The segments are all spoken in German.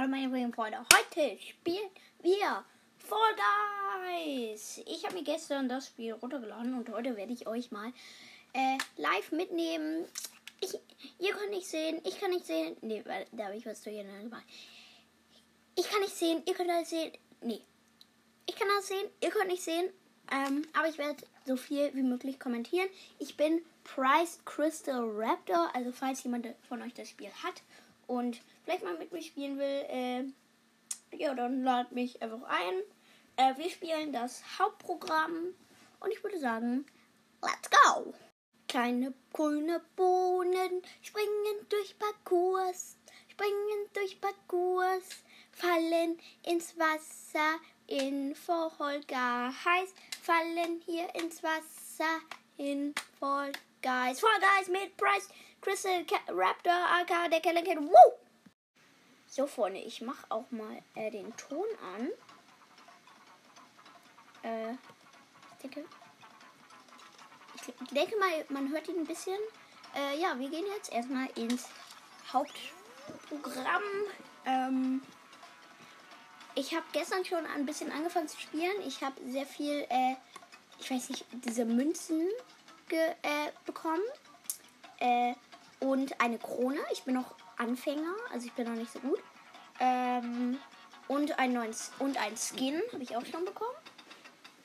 Hallo meine lieben Freunde, heute spielen wir Fall Guys. Ich habe mir gestern das Spiel runtergeladen und heute werde ich euch mal äh, live mitnehmen. Ich, ihr könnt nicht sehen, ich kann nicht sehen. Nee, da habe ich was durcheinander gemacht. Ich kann nicht sehen, ihr könnt alles sehen. Nee. Ich kann das sehen, ihr könnt nicht sehen. Ähm, aber ich werde so viel wie möglich kommentieren. Ich bin Price Crystal Raptor, also falls jemand von euch das Spiel hat und vielleicht mal mit mir spielen will, äh, ja, dann lad mich einfach ein. Äh, wir spielen das Hauptprogramm und ich würde sagen, let's go! Kleine grüne Bohnen springen durch Parcours, springen durch Parcours, fallen ins Wasser in Vollgas heiß, fallen hier ins Wasser in Vollgas. Guys, Fall Guys mit Price, Crystal Raptor, AK, der Keller Woo! So, Freunde, ich mache auch mal äh, den Ton an. Äh, ich denke, ich denke mal, man hört ihn ein bisschen. Äh, ja, wir gehen jetzt erstmal ins Hauptprogramm. Ähm, ich habe gestern schon ein bisschen angefangen zu spielen. Ich habe sehr viel, äh, ich weiß nicht, diese Münzen äh, bekommen. Äh, und eine Krone. Ich bin noch Anfänger, also ich bin noch nicht so gut. Ähm, und ein neues und ein Skin habe ich auch schon bekommen.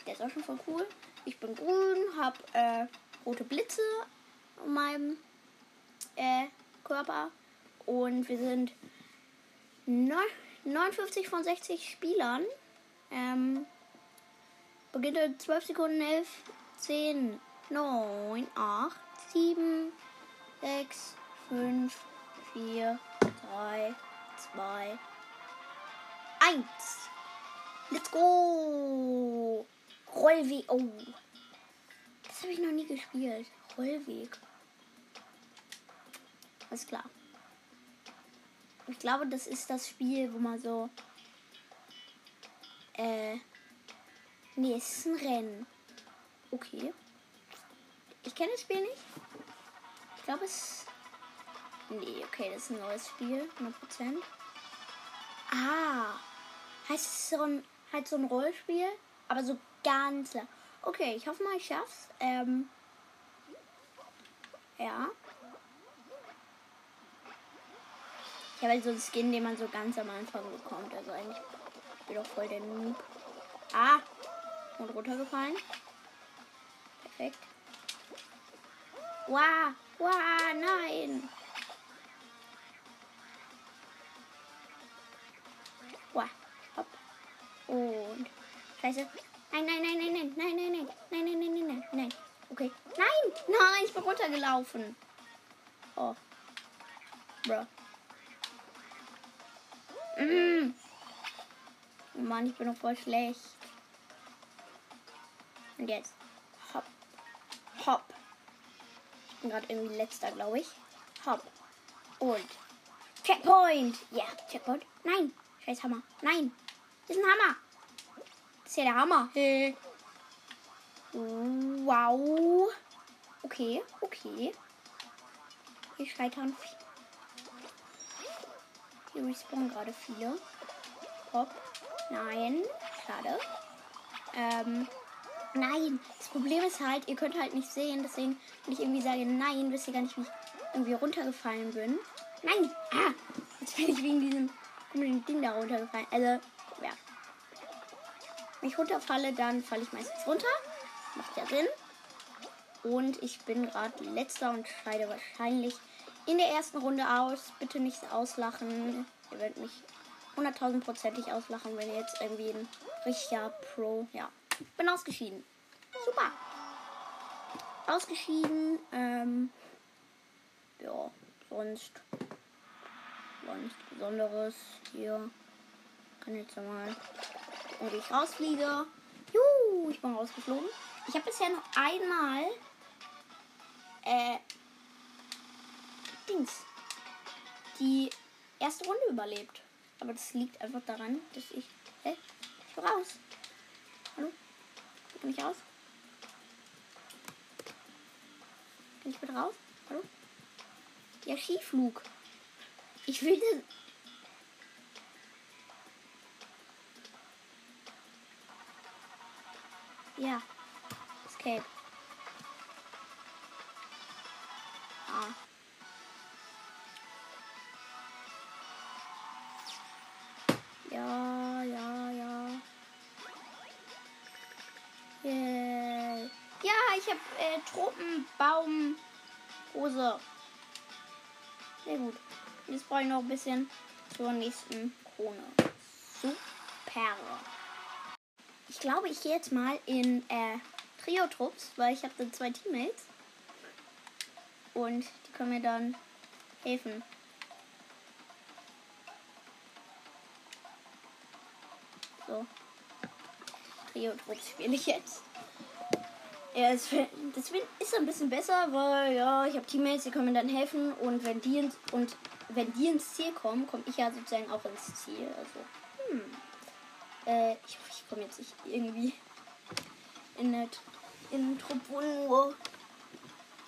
Der ist auch schon voll cool. Ich bin grün, habe äh, rote Blitze an meinem äh, Körper und wir sind 59 von 60 Spielern. Ähm, beginnt in 12 Sekunden 11, 10, 9, 8, 7, 6, 5, 4, 3, 2, 1. Let's go! Rollweg. Oh. Das habe ich noch nie gespielt. Rollweg. Alles klar. Ich glaube, das ist das Spiel, wo man so. Äh. Nee, es ist ein Rennen. Okay. Ich kenne das Spiel nicht. Ich glaube, es. Nee, okay, das ist ein neues Spiel. 100%. Ah. Heißt es so ein, halt so ein Rollspiel? Aber so ganz lang. Okay, ich hoffe mal, ich schaff's. Ähm. Ja. Ich habe halt so einen Skin, den man so ganz am Anfang bekommt. Also eigentlich ich bin doch voll der Noob. Ah! Und runtergefallen. Perfekt. Wow, wow, nein. Und Scheiße. Nein, nein, nein, nein, nein, nein, nein, nein, nein, nein, nein, nein, nein, nein. Okay. Nein, nein, ich bin runtergelaufen. Oh. Bro. Mm. Oh Mann, ich bin noch voll schlecht. Und jetzt. Hopp. Hopp bin gerade irgendwie letzter, glaube ich. Hopp. Und. Checkpoint! Ja, yeah, Checkpoint. Nein! Scheiß Hammer. Nein! Das ist ein Hammer! Ist ja der Hammer. Hey. Wow. Okay, okay. Hier scheitern Hier respawnen gerade viele. Hopp. Nein. Schade. Ähm. Nein, das Problem ist halt, ihr könnt halt nicht sehen, deswegen, wenn ich irgendwie sage nein, wisst ihr gar nicht, wie ich irgendwie runtergefallen bin. Nein! Ah! Jetzt bin ich wegen diesem komischen Ding da runtergefallen. Also. Wenn ich runterfalle, dann falle ich meistens runter. Macht ja Sinn. Und ich bin gerade letzter und scheide wahrscheinlich in der ersten Runde aus. Bitte nicht auslachen. Ihr werdet mich hunderttausendprozentig auslachen, wenn ihr jetzt irgendwie ein richtiger Pro, ja, bin ausgeschieden. Super. Ausgeschieden. Ähm, ja, sonst war nichts Besonderes hier. Kann jetzt mal. Und ich rausfliege. Juhu, ich bin rausgeflogen. Ich habe bisher noch einmal äh, Dings die erste Runde überlebt. Aber das liegt einfach daran, dass ich. Hä? Ich bin raus. Hallo? Kann ich raus? Kann ich bitte raus? Hallo? Ja, Skiflug. Ich will das. Ja. Escape. Ah. Ja, ja, ja. Yay. Ja, ich habe äh, Tropenbaum Hose. Sehr gut. Jetzt brauche ich noch ein bisschen zur nächsten Krone. Super. Ich glaube, ich gehe jetzt mal in äh, Trio-Trupps, weil ich habe dann zwei Teammates. Und die können mir dann helfen. So. Trio-Trupps spiele ich jetzt. Ja, das, das ist ein bisschen besser, weil ja, ich habe Teammates, die können mir dann helfen und wenn die ins, und wenn die ins Ziel kommen, komme ich ja sozusagen auch ins Ziel. Also, hm. Äh, ich, ich komme jetzt nicht irgendwie in eine, in wo nur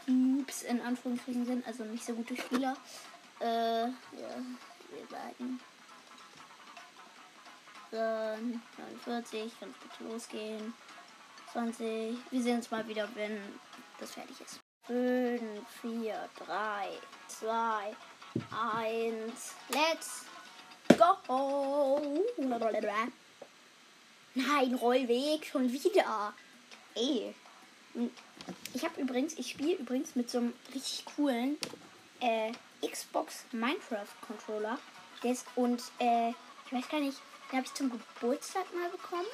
Noobs in Anführungsstrichen sind, also nicht so gute Spieler. Äh, ja, wir beiden. Dann 49, kann bitte losgehen. 20. Wir sehen uns mal wieder, wenn das fertig ist. 5, 4, 3, 2, 1. Let's go! Nein, Rollweg schon wieder. Ey. Ich habe übrigens, ich spiele übrigens mit so einem richtig coolen äh, Xbox Minecraft Controller. Der ist, und äh, ich weiß gar nicht, den habe ich zum Geburtstag mal bekommen.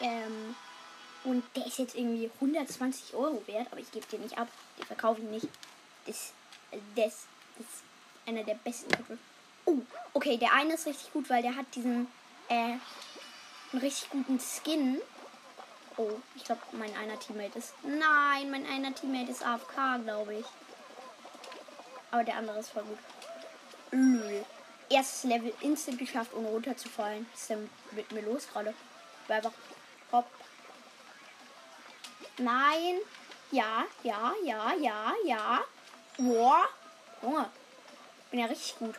Ähm, und der ist jetzt irgendwie 120 Euro wert, aber ich gebe den nicht ab. Den verkaufe ich nicht. Das, das, das ist einer der besten. Oh, okay, der eine ist richtig gut, weil der hat diesen äh, einen richtig guten Skin. Oh, ich glaube, mein einer Teammate ist. Nein, mein einer Teammate ist AFK, glaube ich. Aber der andere ist voll gut. Lül. Erstes Level instant geschafft, ohne runterzufallen. Was ist denn mit mir los gerade? Einfach hopp, Nein. Ja, ja, ja, ja, ja. Boah. Junge. Bin ja richtig gut.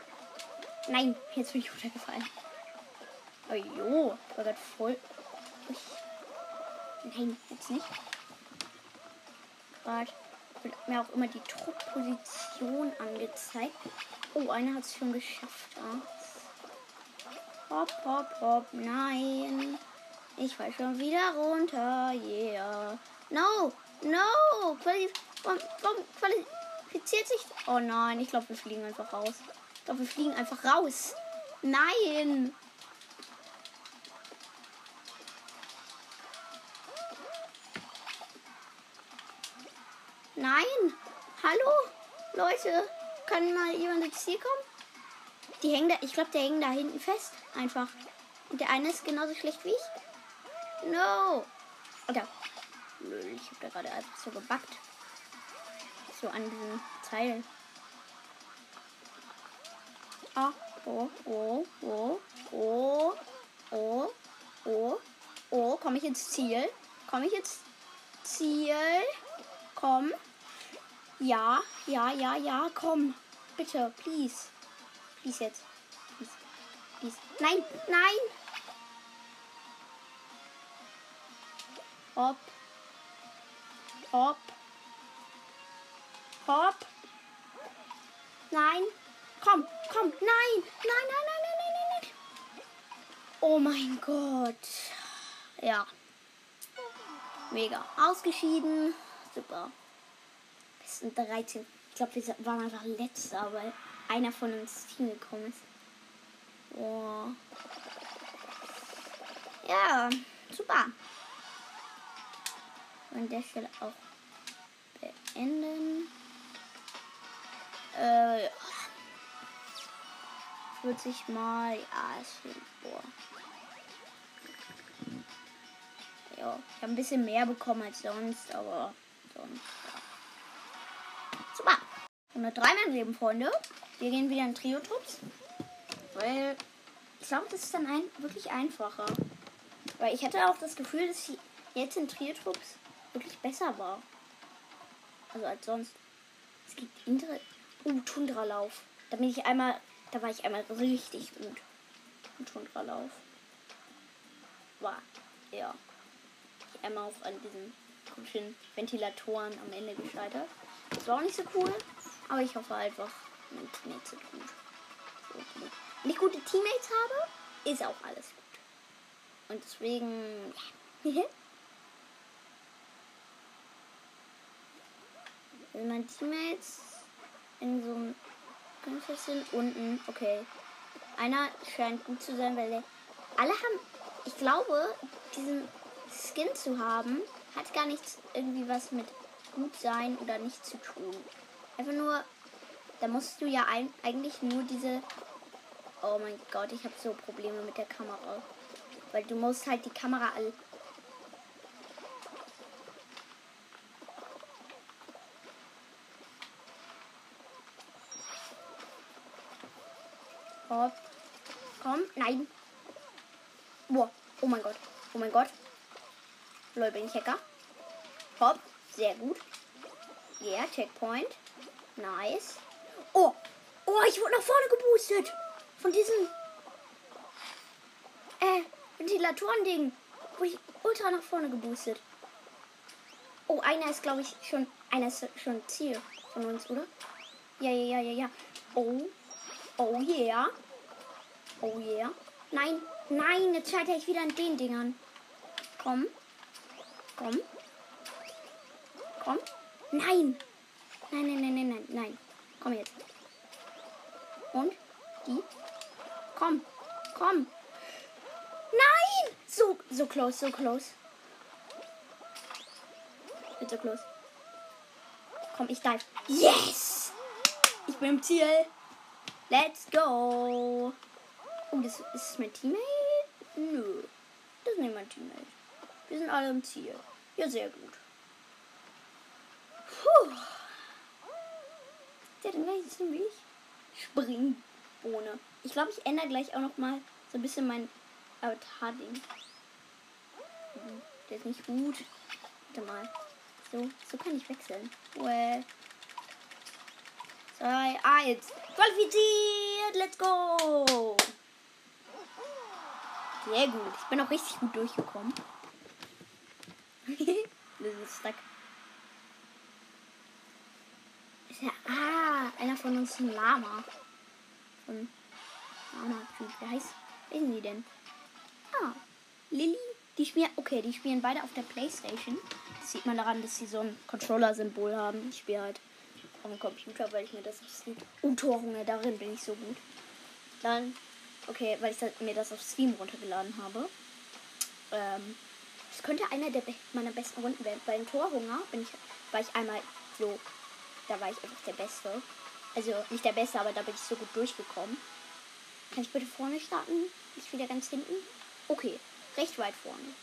Nein, jetzt bin ich runtergefallen. Oh jo, war gerade voll. Nein, jetzt nicht. Gerade wird mir auch immer die Truppposition angezeigt. Oh, einer hat es schon geschafft. Ja. Hopp, hopp, hopp. Nein. Ich fall schon wieder runter. Yeah. No, no. Qualif warum, warum qualifiziert sich. Oh nein, ich glaube, wir fliegen einfach raus. Ich glaube, wir fliegen einfach raus. Nein. Nein. Hallo? Leute, kann mal jemand ins Ziel kommen? Die hängen da, ich glaube, der hängen da hinten fest. Einfach. Und der eine ist genauso schlecht wie ich. No. Oder ich habe da gerade einfach so gebackt. So an diesem Teil. Ah, oh, oh, oh, oh, oh, oh, oh. Komme ich ins Ziel? Komme ich ins Ziel? Komm. Ja, ja, ja, ja, komm. Bitte, please. Please jetzt. Please. Please. Nein, nein. Hopp. Hopp. Hopp. Nein. Komm, komm. Nein. Nein, nein, nein, nein, nein, nein, nein. Oh mein Gott. Ja. Mega. Ausgeschieden. Super. Sind 13. Ich glaube, wir waren einfach letzter, weil einer von uns Team gekommen ist. Boah. Ja, super an der Stelle auch beenden. Äh, wird sich mal. Ja, es fehlt vor. Ja, ich habe ein bisschen mehr bekommen als sonst, aber sonst. Ja. Super. 103 mein Leben, Freunde. Wir gehen wieder in Trio-Trupps. Weil ich glaube, das ist dann ein, wirklich einfacher. Weil ich hatte auch das Gefühl, dass ich jetzt in Trio-Trupps wirklich besser war. Also als sonst. Es gibt Inter oh, Tundralauf. Da bin ich einmal, da war ich einmal richtig gut. Im Tundralauf. War, ja. einmal auf an diesen komischen Ventilatoren am Ende gescheitert. Das war auch nicht so cool, aber ich hoffe einfach, mein Teammates sind gut. Wenn ich gute Teammates habe, ist auch alles gut. Und deswegen, ja. Wenn meine Teammates in so einem Kampf sind, unten, okay. Einer scheint gut zu sein, weil alle haben, ich glaube, diesen Skin zu haben, hat gar nichts irgendwie was mit gut sein oder nicht zu tun. Einfach nur, da musst du ja ein, eigentlich nur diese. Oh mein Gott, ich habe so Probleme mit der Kamera. Weil du musst halt die Kamera all. Hopp. Komm, nein. Boah, oh mein Gott. Oh mein Gott. Lol, bin ich Hacker. Hopp, sehr gut. Yeah, Checkpoint. Nice. Oh, oh, ich wurde nach vorne geboostet. Von diesem, äh, Ventilatoren-Ding. Wurde ich ultra nach vorne geboostet. Oh, einer ist, glaube ich, schon, einer ist schon Ziel von uns, oder? Ja, ja, ja, ja, ja. Oh, oh yeah. Oh yeah. Nein, nein, jetzt scheitere ich wieder an den Dingern. Komm. Komm. Komm. Nein. Nein, nein, nein, nein, nein, nein. Komm jetzt. Und? Die? Komm. Komm. Nein! So, so close, so close. Bitte so close. Komm, ich dive. Yes! Ich bin im Ziel. Let's go. Oh, das ist mein Teammate? Nö. Das ist nicht mein Teammate. Wir sind alle im Ziel. Ja, sehr gut. Puh. Gleichen Sinn wie ich. Springbohne. Ich glaube, ich ändere gleich auch noch mal so ein bisschen mein Avatar-Ding. Der ist nicht gut. Warte mal. So, so kann ich wechseln. Well. Zwei, eins. Qualifiziert! Let's go! Sehr gut. Ich bin auch richtig gut durchgekommen. das ist stuck. Ja. Ah, einer von uns ein Lama. Von Lama-Typ. Wer heißt. Sind die denn? Ah, Lilly. Die spielen. Okay, die spielen beide auf der Playstation. Das sieht man daran, dass sie so ein Controller-Symbol haben. Ich spiele halt auf dem Computer, weil ich mir das auf Steam. Oh, Torhunger, darin bin ich so gut. Dann Okay, weil ich mir das auf Steam runtergeladen habe. Ähm, das könnte einer der meiner besten Runden werden. Bei dem Torhunger bin ich, war ich einmal so, da war ich einfach der Beste. Also nicht der Beste, aber da bin ich so gut durchgekommen. Kann ich bitte vorne starten? Nicht wieder ganz hinten? Okay, recht weit vorne.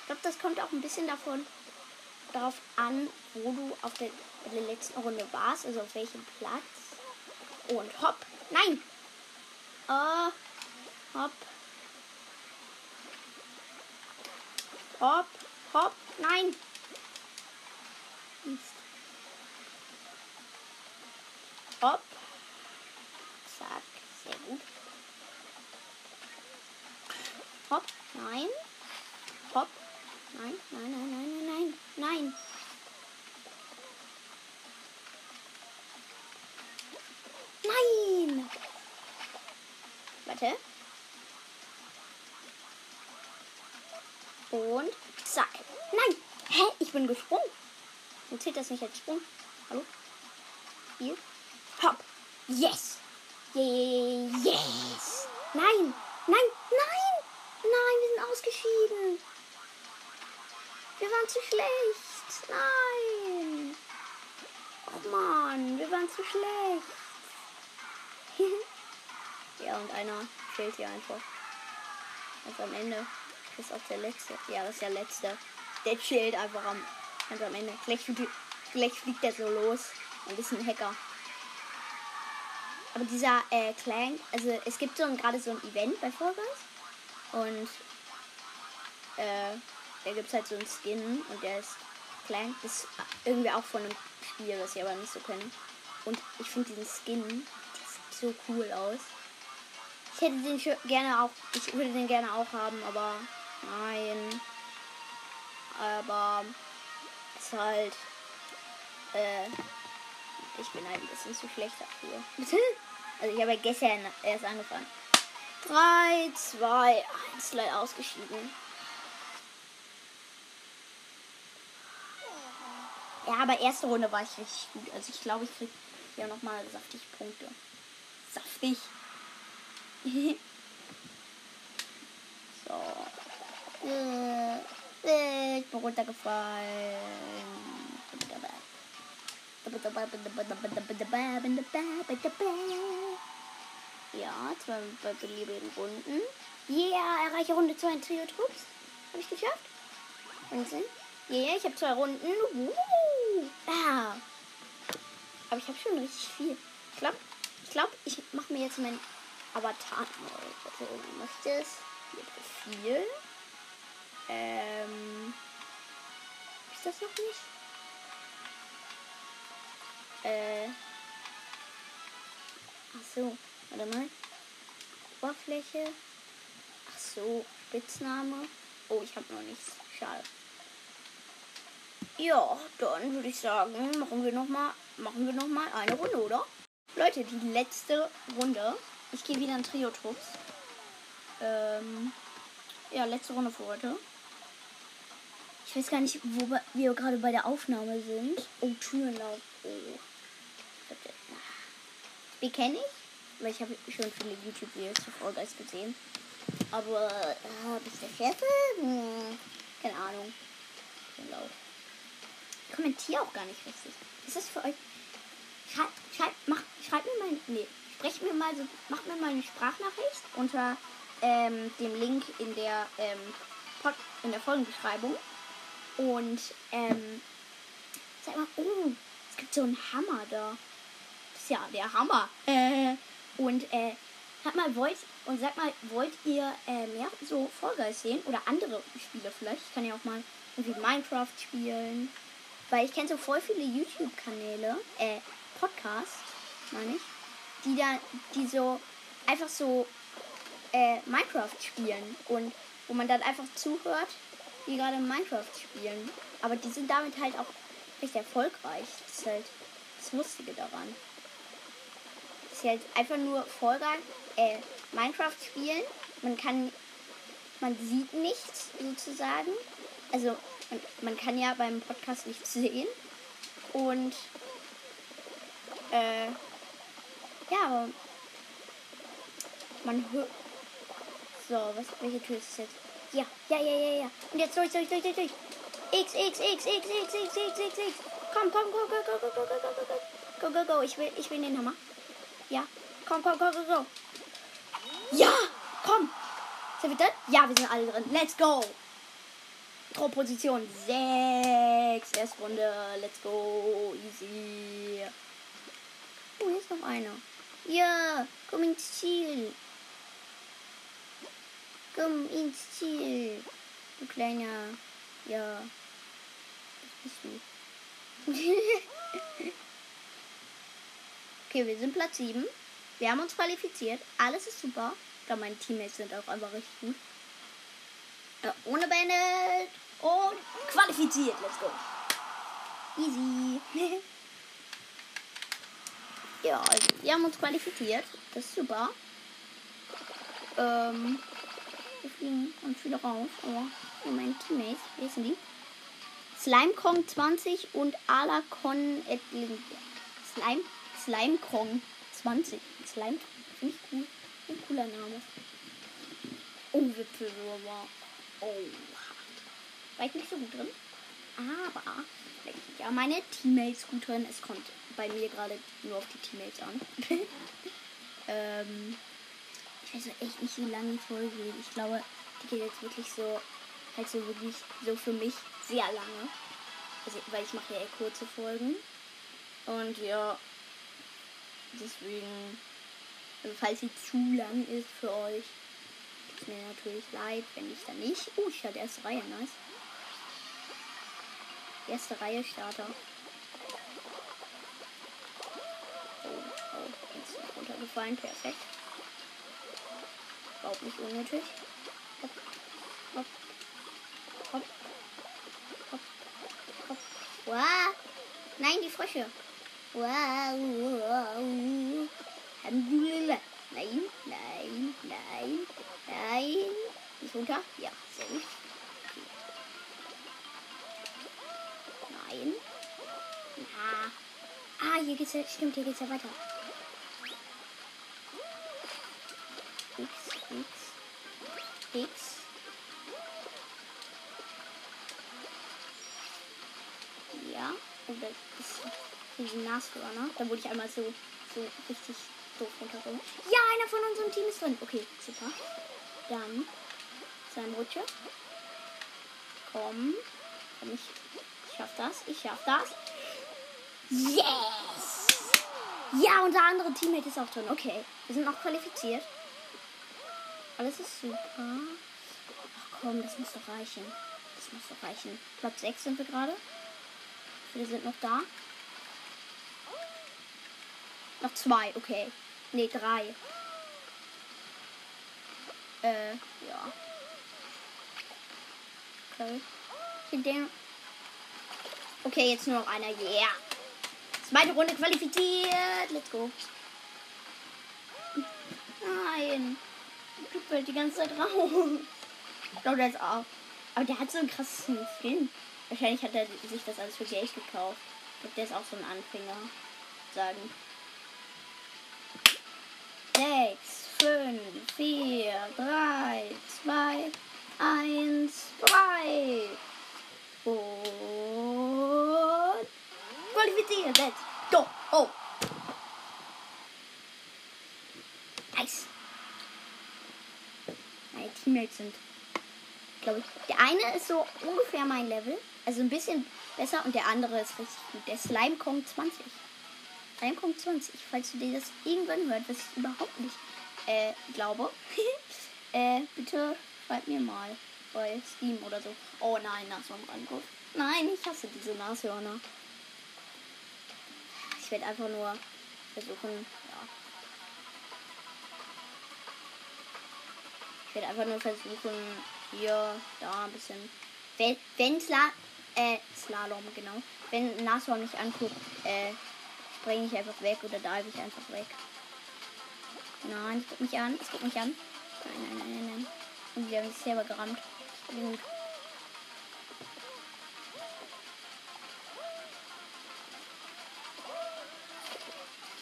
Ich glaube, das kommt auch ein bisschen davon darauf an, wo du auf der, der letzten Runde warst, also auf welchem Platz. Und hopp. Nein. Uh, hopp. Hopp. Hopp. Nein. Hopp. Zack. Sehr gut. Hopp. Nein. Hopp. Nein, nein, nein, nein, nein, nein. Nein. Nein! Warte. Und zack. Nein! Hä? Ich bin gesprungen. Und zählt das nicht als Sprung? Hallo? Hier. Hopp. Yes! Yes! Nein! Nein! Nein! Nein, wir sind ausgeschieden. Wir waren zu schlecht. Nein! Oh Mann, wir waren zu schlecht. ja, und einer fehlt hier einfach. Und am Ende ist auch der letzte. Ja, das ist der letzte. Der chillt einfach am, ganz am Ende. Gleich, gleich fliegt der so los und ist ein Hacker. Aber dieser äh, Clank, also es gibt so gerade so ein Event bei Fall und äh, da gibt es halt so einen Skin und der ist Clank, das ist irgendwie auch von einem Spiel, das ich aber nicht so kenne. Und ich finde diesen Skin, so cool aus. Ich hätte den gerne auch, ich würde den gerne auch haben, aber Nein. Aber es ist halt. Äh, ich bin halt ein bisschen zu schlecht dafür. Also ich habe ja gestern erst angefangen. 3, 2, 1, leider ausgeschieden. Ja, aber erste Runde war ich richtig gut. Also ich glaube, ich krieg hier nochmal saftig Punkte. Saftig. so. Äh, äh, ich bin runtergefallen. Ja, zwei beliebigen Runden. Yeah, erreiche Runde 2 in Trio Trupps. Habe ich geschafft? Wahnsinn. Yeah, ich habe zwei Runden. Uh, ah. Aber ich habe schon richtig viel. Ich glaube, ich, glaub, ich mache mir jetzt mein Avatar neu. Also, du möchtest hier Profil. Ähm. Ist das noch nicht? Äh. Ach so, warte mal. Oberfläche. Ach so, Spitzname. Oh, ich habe noch nichts. Schade. Ja, dann würde ich sagen, machen wir noch mal, machen wir noch mal eine Runde, oder? Leute, die letzte Runde. Ich gehe wieder in Trio-Trupps. Ähm, ja, letzte Runde für heute. Ich weiß gar nicht, wo wir gerade bei der Aufnahme sind. Oh, Türenlauf. Oh. Die kenne ich, weil ich habe schon viele YouTube-Videos zu Fall Guys gesehen. Aber äh, bis der Chef? Hm, keine Ahnung. Türenlauf kommentiere auch gar nicht richtig. Ist das für euch? Schreibt, schreibt, mach, mir mal, nee, sprecht mir mal so, macht mir mal eine Sprachnachricht unter ähm, dem Link in der, ähm, in der Folgenbeschreibung. Und, ähm, sag mal, oh, es gibt so einen Hammer da. Ist ja der Hammer. Äh, und, äh, sag mal, wollt, und sag mal, wollt ihr äh, mehr so Vollgeist sehen? Oder andere Spiele vielleicht? Ich kann ja auch mal irgendwie Minecraft spielen. Weil ich kenne so voll viele YouTube-Kanäle, äh, Podcasts, meine ich, die da, die so einfach so äh, Minecraft spielen und wo man dann einfach zuhört, die gerade Minecraft spielen. Aber die sind damit halt auch recht erfolgreich. Das ist halt das Lustige daran. Halt einfach nur Vollgang, äh, Minecraft spielen. Man kann, man sieht nichts sozusagen. Also man, man kann ja beim Podcast nichts sehen. Und äh, ja, man hört. So, was, welche Tür ist es jetzt? Ja, ja, ja, ja, ja. Und jetzt durch, durch, durch, durch, durch. X, X, X, X, X, X, X, X, X, X. Komm, komm, go, go, go, go, go, go, go, go, go, go, go. Ich will, ich will den Hammer. Ja, komm, komm, komm, go, go. Ja, komm. Sind wir drin? Ja, wir sind alle drin. Let's go. Position 6. Erste Runde. Let's go. Easy. Oh, hier ist noch einer. Ja, komm ins Ziel. Komm ins Ziel. Du kleiner. Ja. Was bist du? okay, wir sind Platz 7. Wir haben uns qualifiziert. Alles ist super. Ich glaube, meine Teammates sind auch einfach richtig gut. Ja, ohne beendet. Und qualifiziert. Let's go. Easy. ja, also wir haben uns qualifiziert. Das ist super. Ähm, wir fliegen uns wieder raus. Aber für meine Teammates, wie sind die? Slimekong 20 und Alakon Edling. Slime, Slimekong 20. Slime, finde ich cool. Ein cooler Name. Oh, Wipfelwürmer. Oh war ich nicht so gut drin. Aber ja, meine Teammates gut drin. Es kommt bei mir gerade nur auf die Teammates an. ähm, ich weiß echt nicht, wie lange die Folge geht. Ich glaube, die geht jetzt wirklich so, halt so wirklich so für mich sehr lange. Also, weil ich mache ja eher kurze Folgen. Und ja, Deswegen, also falls sie zu lang ist für euch, tut mir natürlich leid, wenn ich dann nicht. Oh, ich hatte erste Reihe, nice. Erste Reihe Starter. Oh, oh, jetzt ist runtergefallen, perfekt. Überhaupt nicht unnötig. Hopp, hopp, hopp, hopp, hopp. Wow. Nein, die Frösche. Wow. Alhamdulillah. Nein, nein, nein, nein. Nicht runter? Ja, sehr gut. Nein. Ah, hier geht's ja, stimmt, hier geht's ja weiter. X, X, X. diese Nashörner. Da wurde ich einmal so, so richtig doof runtergekommen. Ja, einer von unserem Team ist drin. Okay, super. Dann sein Rutsche. Komm. Komm, ich, ich schaff das. Ich schaff das. Yes! Ja, unser andere Teammate ist auch drin. Okay, wir sind noch qualifiziert. Alles ist super. Ach komm, das muss doch reichen. Das muss doch reichen. Platz 6 sind wir gerade. Wir sind noch da. Noch zwei, okay. Ne, drei. Äh, ja. Okay. Okay, jetzt nur noch einer. Yeah. Zweite Runde qualifiziert. Let's go. Nein. Du fällt die ganze Zeit raus. Ich glaube, der ist auch. Aber der hat so einen krassen Skin. Wahrscheinlich hat er sich das alles für Geld gekauft. Ich glaube, der ist auch so ein Anfänger. Sagen. 6, 5, 4, 3, 2, 1, 3. Und qualifiziert. Let's go. Oh. Nice. Meine Teammates sind, glaube ich, der eine ist so ungefähr mein Level. Also ein bisschen besser und der andere ist richtig gut. Der Slime Kong 20. Slime Kong 20. Falls du dir das irgendwann hört, was ich überhaupt nicht äh, glaube. äh, bitte schreib mir mal bei Steam oder so. Oh nein, Nashornangriff. Nein, ich hasse diese Nashörner. Ich werde einfach nur versuchen, ja. Ich werde einfach nur versuchen, hier, da ein bisschen. Wenn, wenn Sla äh, Slalom, genau. Wenn Nashorn mich anguckt, äh, springe ich einfach weg oder dive ich einfach weg. Nein, es guckt mich an. Es guckt mich an. Nein, nein, nein, nein. Und die haben sich selber gerammt. Gut.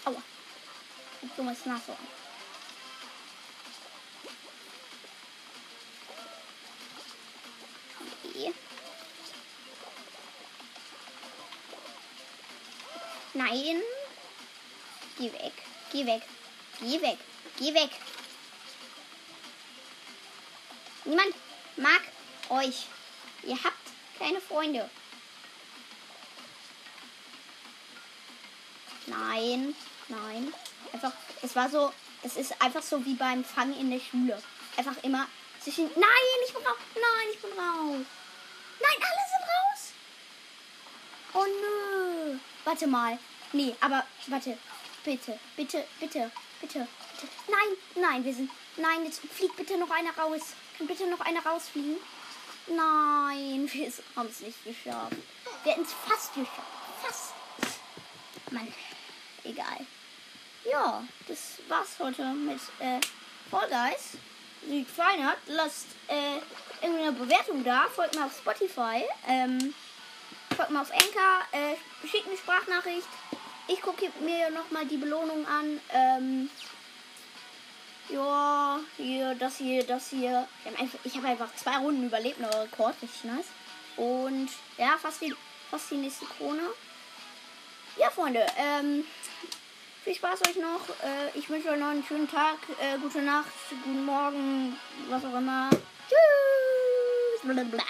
Aua. Ein dummes Nashorn. Okay. Nein. Geh weg. Geh weg. Geh weg. Geh weg. Niemand mag euch. Ihr habt keine Freunde. Nein, nein. Einfach, es war so, es ist einfach so wie beim Fangen in der Schule. Einfach immer zwischen, nein, ich bin raus, nein, ich bin raus. Nein, alle sind raus. Oh nö. Warte mal. Nee, aber warte. Bitte, bitte, bitte, bitte, bitte. Nein, nein, wir sind. Nein, jetzt fliegt bitte noch einer raus. Kann bitte noch einer rausfliegen? Nein, wir haben es nicht geschafft. Wir hätten es fast geschafft. Fast. Mann, egal. Ja, das war's heute mit äh, Fall Guys. Euch gefallen hat, lasst äh, irgendwie eine Bewertung da. Folgt mir auf Spotify. Ähm, folgt mir auf Anchor. Äh, schickt eine Sprachnachricht. Ich gucke mir nochmal die Belohnung an. Ähm, ja, hier, das hier, das hier. Ich habe einfach, zwei Runden überlebt, neuer Rekord, richtig nice. Und ja, fast die, fast die nächste Krone. Ja, Freunde, ähm, viel Spaß euch noch. Äh, ich wünsche euch noch einen schönen Tag, äh, gute Nacht, guten Morgen, was auch immer. Tschüss. Blablabla.